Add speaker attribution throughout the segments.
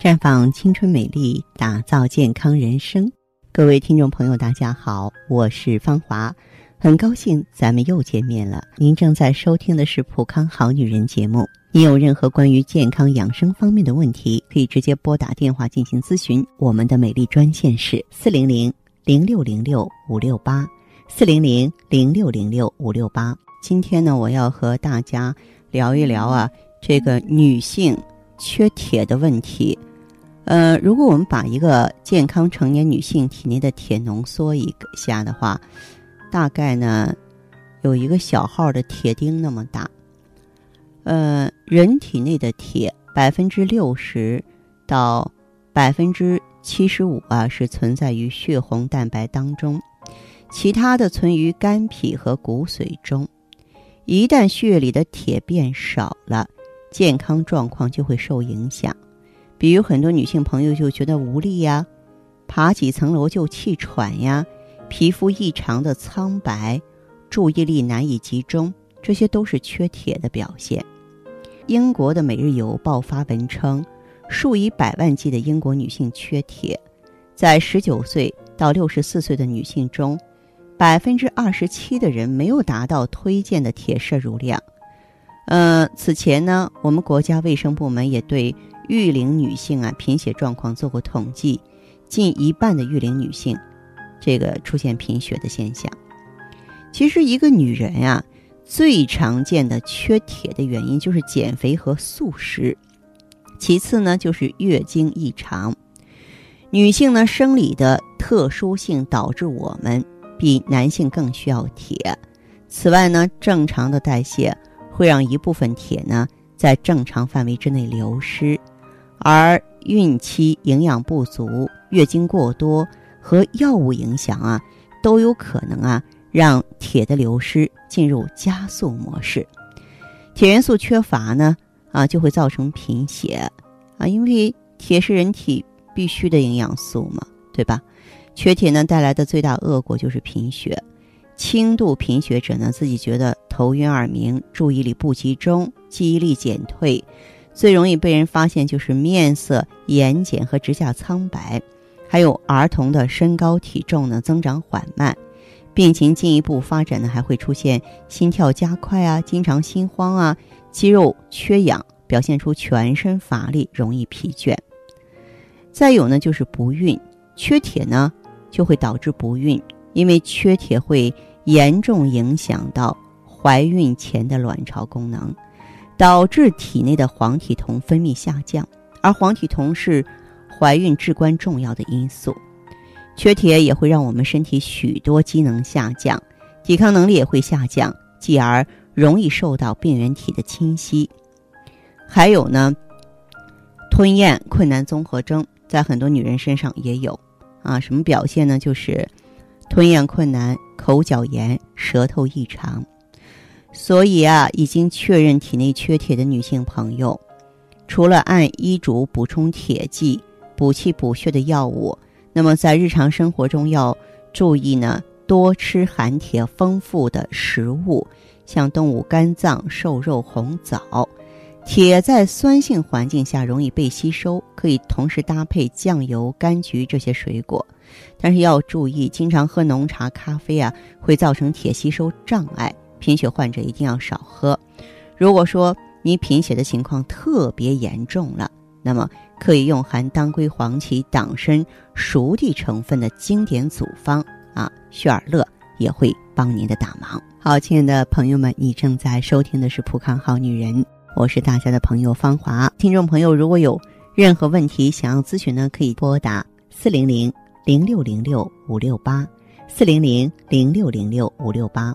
Speaker 1: 绽放青春美丽，打造健康人生。各位听众朋友，大家好，我是芳华，很高兴咱们又见面了。您正在收听的是《普康好女人》节目。您有任何关于健康养生方面的问题，可以直接拨打电话进行咨询。我们的美丽专线是四零零零六零六五六八四零零零六零六五六八。今天呢，我要和大家聊一聊啊，这个女性缺铁的问题。呃，如果我们把一个健康成年女性体内的铁浓缩一下的话，大概呢有一个小号的铁钉那么大。呃，人体内的铁百分之六十到百分之七十五啊是存在于血红蛋白当中，其他的存于肝脾和骨髓中。一旦血里的铁变少了，健康状况就会受影响。比如很多女性朋友就觉得无力呀，爬几层楼就气喘呀，皮肤异常的苍白，注意力难以集中，这些都是缺铁的表现。英国的《每日邮报》发文称，数以百万计的英国女性缺铁，在十九岁到六十四岁的女性中，百分之二十七的人没有达到推荐的铁摄入量。呃，此前呢，我们国家卫生部门也对。育龄女性啊，贫血状况做过统计，近一半的育龄女性，这个出现贫血的现象。其实，一个女人呀，最常见的缺铁的原因就是减肥和素食，其次呢就是月经异常。女性呢生理的特殊性导致我们比男性更需要铁。此外呢，正常的代谢会让一部分铁呢在正常范围之内流失。而孕期营养不足、月经过多和药物影响啊，都有可能啊让铁的流失进入加速模式。铁元素缺乏呢啊，就会造成贫血啊，因为铁是人体必需的营养素嘛，对吧？缺铁呢带来的最大恶果就是贫血。轻度贫血者呢，自己觉得头晕耳鸣、注意力不集中、记忆力减退。最容易被人发现就是面色眼睑和指甲苍白，还有儿童的身高体重呢增长缓慢，病情进一步发展呢还会出现心跳加快啊，经常心慌啊，肌肉缺氧，表现出全身乏力，容易疲倦。再有呢就是不孕，缺铁呢就会导致不孕，因为缺铁会严重影响到怀孕前的卵巢功能。导致体内的黄体酮分泌下降，而黄体酮是怀孕至关重要的因素。缺铁也会让我们身体许多机能下降，抵抗能力也会下降，继而容易受到病原体的侵袭。还有呢，吞咽困难综合征在很多女人身上也有啊，什么表现呢？就是吞咽困难、口角炎、舌头异常。所以啊，已经确认体内缺铁的女性朋友，除了按医嘱补充铁剂、补气补血的药物，那么在日常生活中要注意呢，多吃含铁丰富的食物，像动物肝脏、瘦肉、红枣。铁在酸性环境下容易被吸收，可以同时搭配酱油、柑橘这些水果，但是要注意，经常喝浓茶、咖啡啊，会造成铁吸收障碍。贫血患者一定要少喝。如果说你贫血的情况特别严重了，那么可以用含当归、黄芪、党参、熟地成分的经典组方啊，血尔乐也会帮您的大忙。好，亲爱的朋友们，你正在收听的是《普康好女人》，我是大家的朋友芳华。听众朋友，如果有任何问题想要咨询呢，可以拨打四零零零六零六五六八四零零零六零六五六八。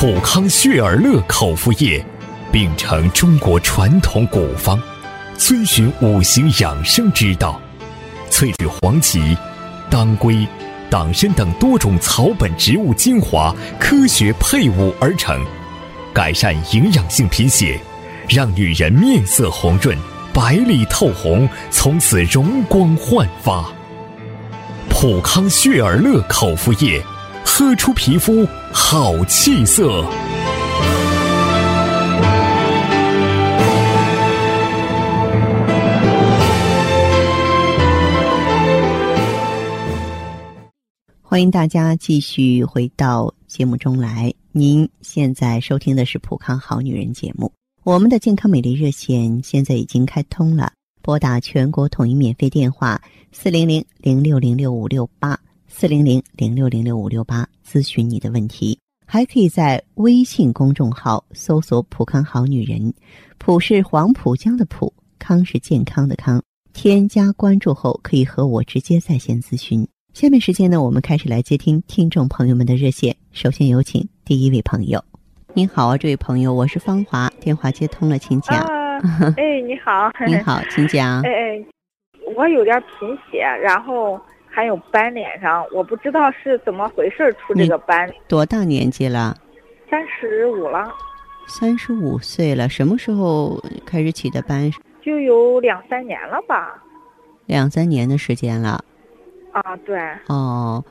Speaker 2: 普康血尔乐口服液，秉承中国传统古方，遵循五行养生之道，萃取黄芪、当归、党参等多种草本植物精华，科学配伍而成，改善营养性贫血，让女人面色红润、白里透红，从此容光焕发。普康血尔乐口服液，喝出皮肤好气色。
Speaker 1: 欢迎大家继续回到节目中来。您现在收听的是《普康好女人》节目。我们的健康美丽热线现在已经开通了，拨打全国统一免费电话四零零零六零六五六八四零零零六零六五六八咨询你的问题。还可以在微信公众号搜索“普康好女人”，普是黄浦江的浦，康是健康的康。添加关注后，可以和我直接在线咨询。下面时间呢，我们开始来接听听众朋友们的热线。首先有请第一位朋友。您好啊，这位朋友，我是芳华，电话接通了，请讲。
Speaker 3: 啊，哎，你好。
Speaker 1: 你好，请讲。
Speaker 3: 哎哎，我有点贫血，然后还有斑脸上，我不知道是怎么回事出这个斑。
Speaker 1: 多大年纪了？
Speaker 3: 三十五了。
Speaker 1: 三十五岁了，什么时候开始起的斑？
Speaker 3: 就有两三年了吧。
Speaker 1: 两三年的时间了。
Speaker 3: 啊，对。
Speaker 1: 哦，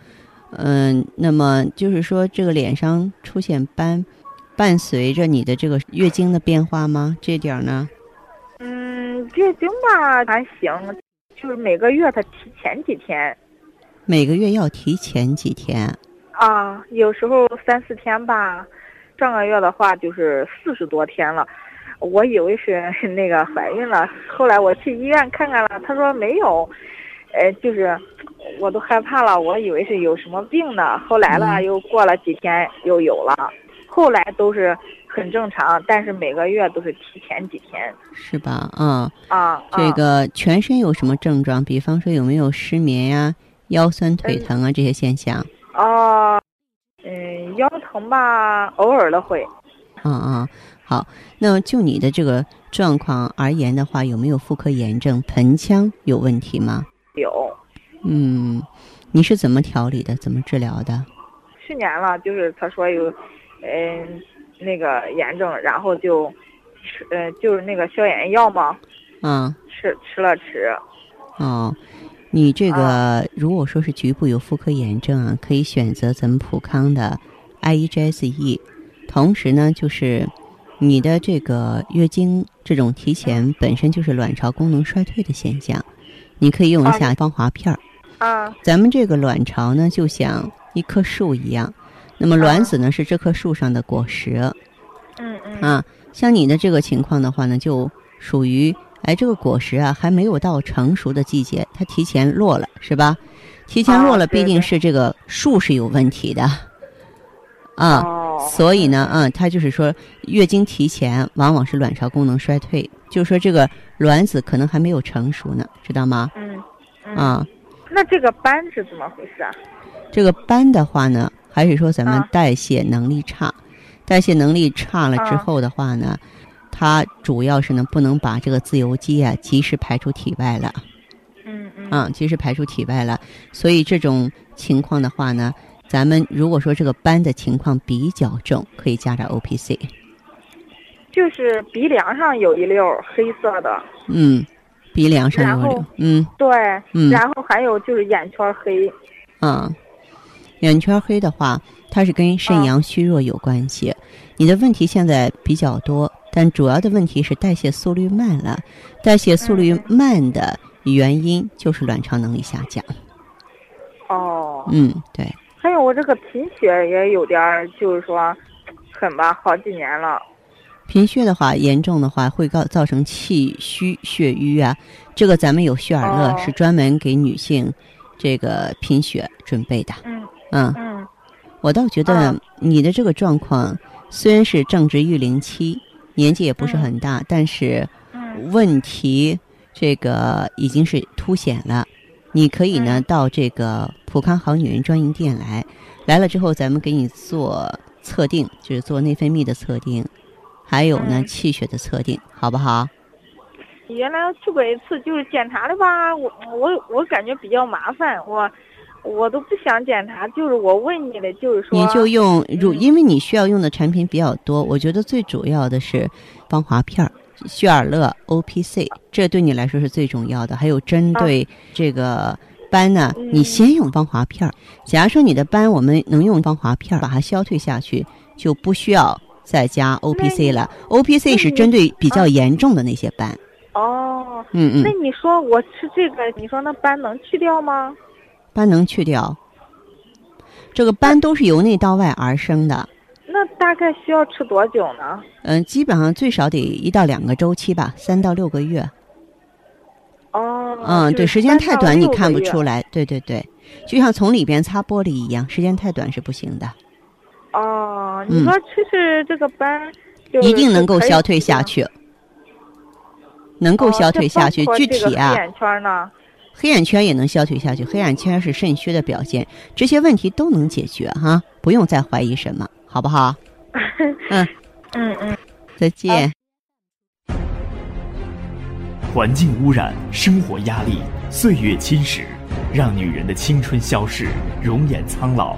Speaker 1: 嗯，那么就是说，这个脸上出现斑，伴随着你的这个月经的变化吗？这点呢？
Speaker 3: 嗯，月经吧还行，就是每个月它提前几天。
Speaker 1: 每个月要提前几天？
Speaker 3: 啊，有时候三四天吧。上个月的话就是四十多天了，我以为是那个怀孕了，后来我去医院看看了，他说没有。呃，就是我都害怕了，我以为是有什么病呢。后来了，又过了几天又有了，后来都是很正常，但是每个月都是提前几天，
Speaker 1: 是吧？啊
Speaker 3: 啊，
Speaker 1: 这个全身有什么症状？比方说有没有失眠呀、腰酸腿疼啊这些现象？
Speaker 3: 哦，嗯，腰疼吧，偶尔的会。
Speaker 1: 嗯嗯，好，那就你的这个状况而言的话，有没有妇科炎症、盆腔有问题吗？
Speaker 3: 有，
Speaker 1: 嗯，你是怎么调理的？怎么治疗的？
Speaker 3: 去年了，就是他说有，嗯，那个炎症，然后就吃，呃，就是那个消炎药嘛，
Speaker 1: 嗯，
Speaker 3: 吃吃了吃。
Speaker 1: 哦，你这个如果说是局部有妇科炎症啊，可以选择咱们普康的 I E G S E，同时呢，就是你的这个月经这种提前，本身就是卵巢功能衰退的现象。你可以用一下芳华片儿。
Speaker 3: 啊，
Speaker 1: 咱们这个卵巢呢，就像一棵树一样，那么卵子呢是这棵树上的果实。
Speaker 3: 嗯嗯。
Speaker 1: 啊，像你的这个情况的话呢，就属于哎，这个果实啊还没有到成熟的季节，它提前落了，是吧？提前落了，必定是这个树是有问题的。啊，所以呢，嗯，它就是说月经提前，往往是卵巢功能衰退，就是说这个卵子可能还没有成熟呢，知道吗？
Speaker 3: 嗯，
Speaker 1: 啊，
Speaker 3: 那这个斑是怎么回事啊？
Speaker 1: 这个斑的话呢，还是说咱们代谢能力差，代谢能力差了之后的话呢，它主要是呢不能把这个自由基啊及时排出体外了。
Speaker 3: 嗯嗯。
Speaker 1: 啊，及时排出体外了，所以这种情况的话呢。咱们如果说这个斑的情况比较重，可以加点 O P C。
Speaker 3: 就是鼻梁上有一溜黑色的。
Speaker 1: 嗯，鼻梁上有一溜。嗯。
Speaker 3: 对。嗯。然后还有就是眼圈黑。
Speaker 1: 嗯，眼圈黑的话，它是跟肾阳虚弱有关系。你的问题现在比较多，但主要的问题是代谢速率慢了。代谢速率慢的原因就是卵巢能力下降。
Speaker 3: 哦。
Speaker 1: 嗯，对。
Speaker 3: 还有我这个贫血也有点儿，就是说，很吧，好几年了。
Speaker 1: 贫血的话，严重的话会造造成气虚血瘀啊。这个咱们有血尔乐，是专门给女性这个贫血准备的。
Speaker 3: 嗯
Speaker 1: 嗯
Speaker 3: 嗯，
Speaker 1: 我倒觉得你的这个状况虽然是正值育龄期，年纪也不是很大，但是问题这个已经是凸显了。你可以呢到这个普康好女人专营店来，来了之后咱们给你做测定，就是做内分泌的测定，还有呢气血的测定，好不好？
Speaker 3: 原来去过一次，就是检查的吧，我我我感觉比较麻烦，我我都不想检查，就是我问你的，就是说
Speaker 1: 你就用如，因为你需要用的产品比较多，我觉得最主要的是芳华片儿、血尔乐、O P C，这对你来说是最重要的。还有针对这个斑呢，你先用芳华片儿。假如说你的斑，我们能用芳华片儿把它消退下去，就不需要再加 O P C 了。O P C 是针对比较严重的那些斑。
Speaker 3: 哦，
Speaker 1: 嗯嗯。
Speaker 3: 那你说我吃这个，你说那斑能去掉吗？
Speaker 1: 斑能去掉。这个斑都是由内到外而生的。
Speaker 3: 那大概需要吃多久呢？
Speaker 1: 嗯，基本上最少得一到两个周期吧，三到六个月。
Speaker 3: 哦。
Speaker 1: 嗯，对，时间太短你看不出来。对对对，就像从里边擦玻璃一样，时间太短是不行的。
Speaker 3: 哦，你说其实这个斑，
Speaker 1: 一定能够消退下去。能够消退下去，具体啊。
Speaker 3: 黑眼圈呢？
Speaker 1: 黑眼圈也能消退下去，黑眼圈是肾虚的表现，这些问题都能解决哈，不用再怀疑什么，好不好？
Speaker 3: 嗯嗯嗯，
Speaker 1: 再见。
Speaker 2: 环境污染、生活压力、岁月侵蚀，让女人的青春消逝，容颜苍老。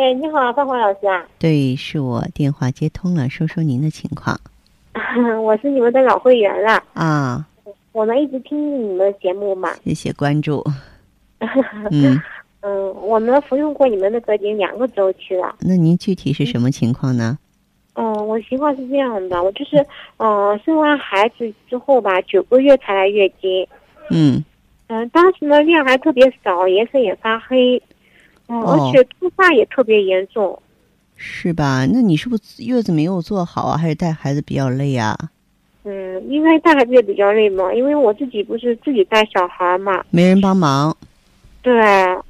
Speaker 4: 哎，你好，芳华老师啊！
Speaker 1: 对，是我电话接通了，说说您的情况。
Speaker 4: 我是你们的老会员了
Speaker 1: 啊，
Speaker 4: 我们一直听你们的节目嘛。
Speaker 1: 谢谢关注。嗯
Speaker 4: 嗯，我们服用过你们那个已经两个周期了。
Speaker 1: 那您具体是什么情况呢？
Speaker 4: 嗯，我情况是这样的，我就是嗯，生完孩子之后吧，九个月才来月经。
Speaker 1: 嗯
Speaker 4: 嗯，当时呢量还特别少，颜色也发黑。嗯，而且脱发也特别严重，
Speaker 1: 是吧？那你是不是月子没有做好啊？还是带孩子比较累啊？
Speaker 4: 嗯，应该带孩子也比较累嘛，因为我自己不是自己带小孩嘛，
Speaker 1: 没人帮忙。
Speaker 4: 对，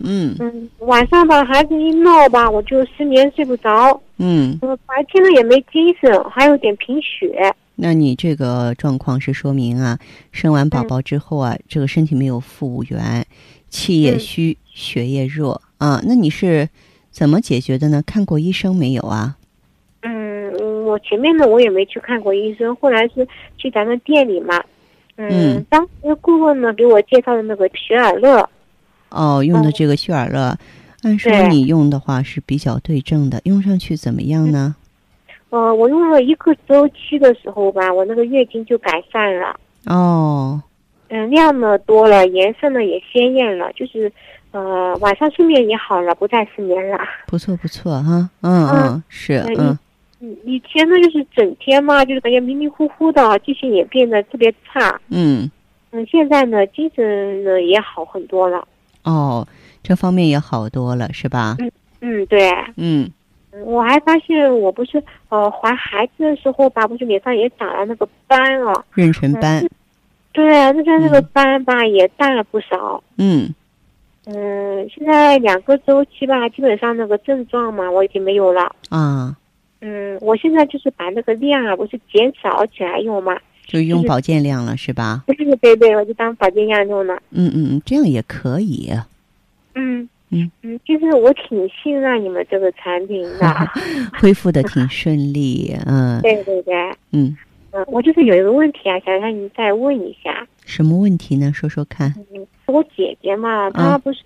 Speaker 1: 嗯
Speaker 4: 嗯，晚上吧，孩子一闹吧，我就失眠睡不着。
Speaker 1: 嗯，
Speaker 4: 白天呢也没精神，还有点贫血。
Speaker 1: 那你这个状况是说明啊，生完宝宝之后啊，这个身体没有复原，气也虚，血液弱。啊，那你是怎么解决的呢？看过医生没有啊？
Speaker 4: 嗯，我前面呢我也没去看过医生，后来是去咱们店里嘛。嗯，当时顾问呢给我介绍的那个雪尔乐。
Speaker 1: 哦，用的这个雪尔乐，按说你用的话是比较对症的，用上去怎么样呢？
Speaker 4: 呃，我用了一个周期的时候吧，我那个月经就改善了。
Speaker 1: 哦。
Speaker 4: 嗯，量呢多了，颜色呢也鲜艳了，就是。呃，晚上睡眠也好了，不再失眠了。
Speaker 1: 不错不错哈，嗯嗯是嗯。
Speaker 4: 嗯，以前呢就是整天嘛，就是感觉迷迷糊糊的，记性也变得特别差。
Speaker 1: 嗯。
Speaker 4: 嗯，现在呢，精神呢也好很多了。
Speaker 1: 哦，这方面也好多了，是吧？
Speaker 4: 嗯嗯，对。
Speaker 1: 嗯。
Speaker 4: 我还发现，我不是呃怀孩子的时候吧，不是脸上也长了那个斑啊，
Speaker 1: 妊娠斑。
Speaker 4: 对，那边那个斑吧也淡了不少。
Speaker 1: 嗯。
Speaker 4: 嗯，现在两个周期吧，基本上那个症状嘛，我已经没有了。
Speaker 1: 啊，
Speaker 4: 嗯，我现在就是把那个量啊，不是减少起来用嘛，
Speaker 1: 就用保健量了，是吧？
Speaker 4: 对对对，我就当保健量用了。
Speaker 1: 嗯嗯嗯，这样也可以。
Speaker 4: 嗯
Speaker 1: 嗯
Speaker 4: 嗯，其实我挺信任你们这个产品的，
Speaker 1: 恢复的挺顺利。嗯，
Speaker 4: 对对对。
Speaker 1: 嗯
Speaker 4: 嗯，我就是有一个问题啊，想让你再问一下。
Speaker 1: 什么问题呢？说说看。
Speaker 4: 我姐姐嘛，她不是，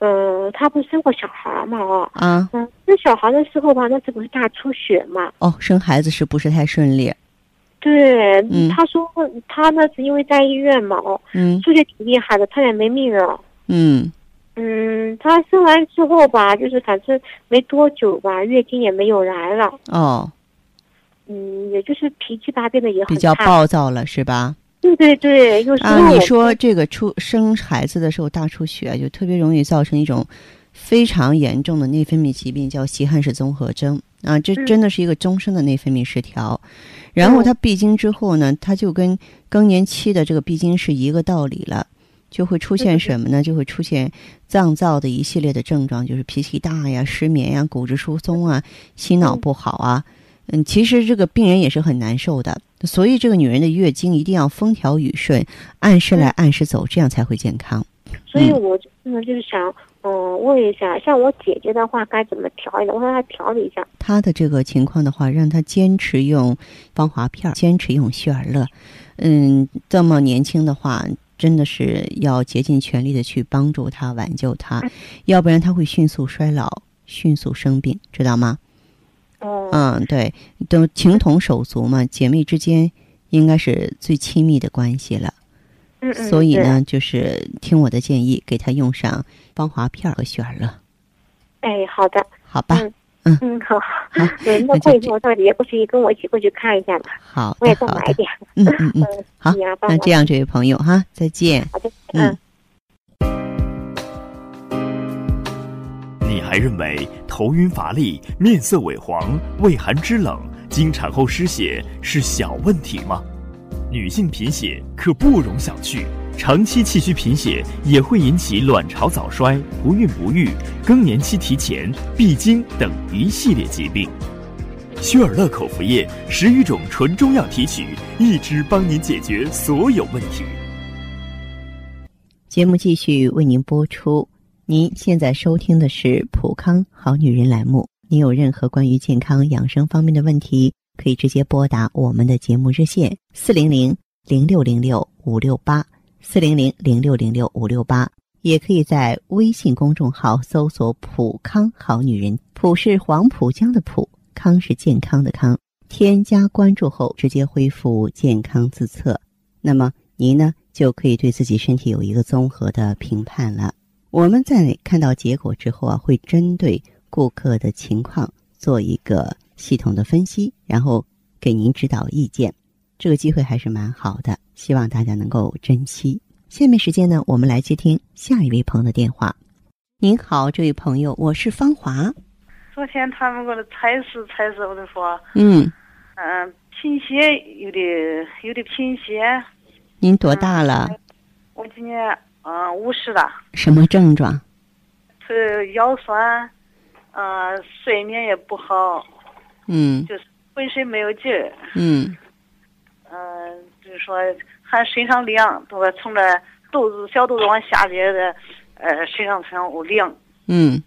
Speaker 4: 嗯，她不是生过小孩嘛？哦，
Speaker 1: 啊，
Speaker 4: 嗯，生小孩的时候吧，那次不是大出血嘛？
Speaker 1: 哦，生孩子是不是太顺利？
Speaker 4: 对，
Speaker 1: 嗯
Speaker 4: 他说她那是因为在医院嘛，哦，
Speaker 1: 嗯
Speaker 4: 出血挺厉害的，差点没命了。
Speaker 1: 嗯
Speaker 4: 嗯，她生完之后吧，就是反正没多久吧，月经也没有来了。
Speaker 1: 哦，
Speaker 4: 嗯，也就是脾气吧变得也很
Speaker 1: 比较。暴躁了是吧？
Speaker 4: 对对对，有时候
Speaker 1: 啊，你说这个出生孩子的时候大出血，就特别容易造成一种非常严重的内分泌疾病，叫稀罕氏综合征啊，这
Speaker 4: 嗯
Speaker 1: 真的是一个终身的内分泌失调。然后
Speaker 4: 嗯
Speaker 1: 它闭经之后呢，它就跟更年期的这个闭经是一个道理了。就会出现什么呢？就会出现脏燥的一系列的症状，就是脾气大呀、失眠呀、骨质疏松啊、心脑不好啊。嗯，其实这个病人也是很难受的，所以这个女人的月经一定要风调雨顺，按时来按时走，这样才会健康。
Speaker 4: 所以我真的就是想，嗯，问一下，像我姐姐的话该怎么调理呢？我让她调理一下。
Speaker 1: 她的这个情况的话，让她坚持用芳华片儿，坚持用旭尔乐。嗯，这么年轻的话，真的是要竭尽全力的去帮助她、挽救她，要不然她会迅速衰老、迅速生病，知道吗？
Speaker 4: 哦、
Speaker 1: 嗯，对，都情同手足嘛，姐妹之间应该是最亲密的关系了。
Speaker 4: 嗯嗯，
Speaker 1: 所以呢，就是听我的建议，给她用上芳华片和雪尔乐，
Speaker 4: 哎，好的，
Speaker 1: 好吧？
Speaker 4: 嗯
Speaker 1: 嗯
Speaker 4: 嗯，好，
Speaker 1: 好，
Speaker 4: 那过一会儿我到也过去跟我一起过去看一下吧，
Speaker 1: 好
Speaker 4: 我也再买一点。
Speaker 1: 嗯嗯嗯，
Speaker 4: 嗯，
Speaker 1: 好那这样，这位朋友哈，再见。
Speaker 4: 好的，
Speaker 1: 嗯
Speaker 4: 嗯。
Speaker 2: 你还认为头晕乏力、面色萎黄、畏寒肢冷、经产后失血是小问题吗？女性贫血可不容小觑，长期气虚贫血也会引起卵巢早衰、不孕不育、更年期提前、闭经等一系列疾病。血尔乐口服液十余种纯中药提取，一支帮您解决所有问题。
Speaker 1: 节目继续为您播出。您现在收听的是《普康好女人》栏目。您有任何关于健康养生方面的问题，可以直接拨打我们的节目热线四零零零六零六五六八四零零零六零六五六八，也可以在微信公众号搜索“普康好女人”，普是黄浦江的浦，康是健康的康。添加关注后，直接恢复健康自测。那么您呢，就可以对自己身体有一个综合的评判了。我们在看到结果之后啊，会针对顾客的情况做一个系统的分析，然后给您指导意见。这个机会还是蛮好的，希望大家能够珍惜。下面时间呢，我们来接听下一位朋友的电话。您好，这位朋友，我是芳华。
Speaker 5: 昨天他们给我采试采试，我就说，
Speaker 1: 嗯，
Speaker 5: 嗯，贫血有的有的贫血，
Speaker 1: 您多大了？
Speaker 5: 我今年嗯五十了，
Speaker 1: 什么症状？
Speaker 5: 是腰酸，嗯，睡眠也不好，
Speaker 1: 嗯。
Speaker 5: 就是浑身没有劲儿，
Speaker 1: 嗯。
Speaker 5: 嗯，就是说还身上凉，都说从这肚子小肚子往下边的，呃，身上身上有凉，
Speaker 1: 嗯。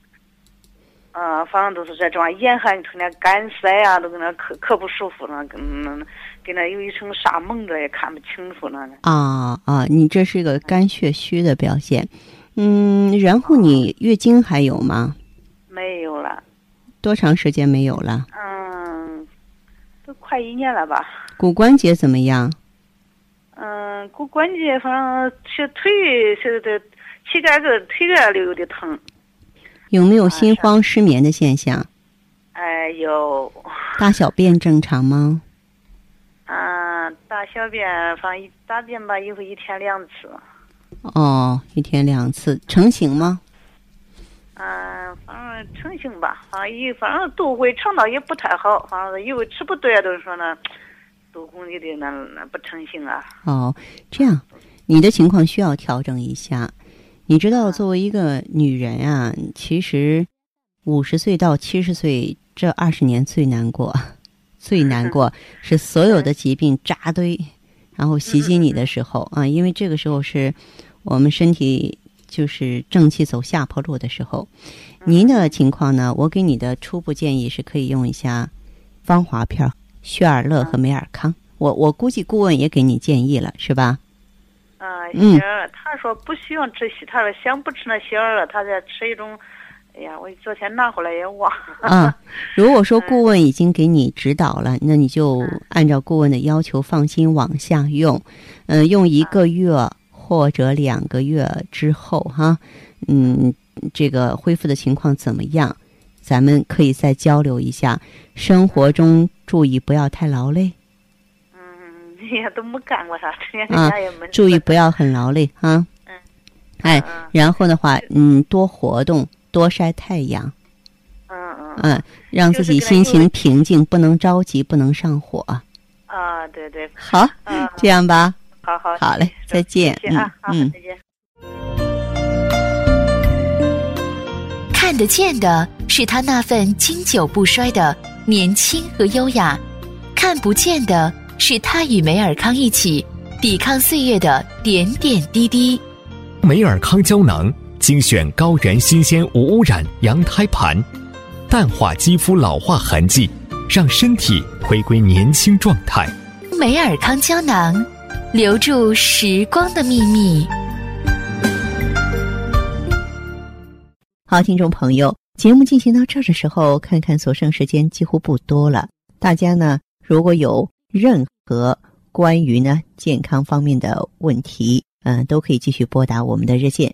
Speaker 5: 啊，反正都是这种严寒，成天干塞啊、都跟那可可不舒服了，跟那跟那有一层纱蒙着，也看不清楚了。
Speaker 1: 啊啊，你这是个肝血虚的表现。嗯，然后你月经还有吗？
Speaker 5: 没有了，
Speaker 1: 多长时间没有了？
Speaker 5: 嗯，都快一年了吧。
Speaker 1: 骨关节怎么样？
Speaker 5: 嗯，骨关节反正是腿是这膝盖跟腿盖里有点疼。
Speaker 1: 有没有心慌失眠的现象？
Speaker 5: 哎，有，
Speaker 1: 大小便正常吗？
Speaker 5: 嗯，大小便反正一大便吧，以后一天两次。
Speaker 1: 哦，一天两次，成型吗？
Speaker 5: 嗯，反正成型吧，反正一反正都会肠道也不太好，反正有吃不对，都是说呢，都估计的那那不成型啊。
Speaker 1: 哦，这样，你的情况需要调整一下。你知道，作为一个女人啊，其实五十岁到七十岁这二十年最难过，最难过是所有的疾病扎堆，然后袭击你的时候啊，因为这个时候是我们身体就是正气走下坡路的时候。您的情况呢，我给你的初步建议是可以用一下芳华片儿、血尔乐和美尔康。我我估计顾问也给你建议了，是吧？
Speaker 5: 啊，
Speaker 1: 嗯
Speaker 5: 血儿，他说不需要吃稀，他说想不吃那血儿了，他再吃一种，哎呀，我昨天拿回来也忘。
Speaker 1: 啊，如果说顾问已经给你指导了，那你就按照顾问的要求，放心往下用。嗯，用一个月或者两个月之后，哈，嗯，这个恢复的情况怎么样？咱们可以再交流一下。生活中注意不要太劳累。
Speaker 5: 嗯，也都没干过啥，天
Speaker 1: 啊，注意不要很劳累啊。
Speaker 5: 嗯。
Speaker 1: 哎，然后的话，嗯，多活动，多晒太阳。
Speaker 5: 嗯嗯。
Speaker 1: 嗯，让自己心情平静，不能着急，不能上火。
Speaker 5: 啊，对对。
Speaker 1: 好，这样吧。
Speaker 5: 好好。
Speaker 1: 好嘞，再见。
Speaker 5: 嗯嗯，再见。
Speaker 6: 看得见的是他那份经久不衰的年轻和优雅，看不见的是他与梅尔康一起抵抗岁月的点点滴滴。
Speaker 2: 梅尔康胶囊精选高原新鲜无污染羊胎盘，淡化肌肤老化痕迹，让身体回归年轻状态。
Speaker 6: 美尔康胶囊，留住时光的秘密。
Speaker 1: 好，听众朋友，节目进行到这儿的时候，看看所剩时间几乎不多了。大家呢，如果有任何关于呢健康方面的问题，嗯，都可以继续拨打我们的热线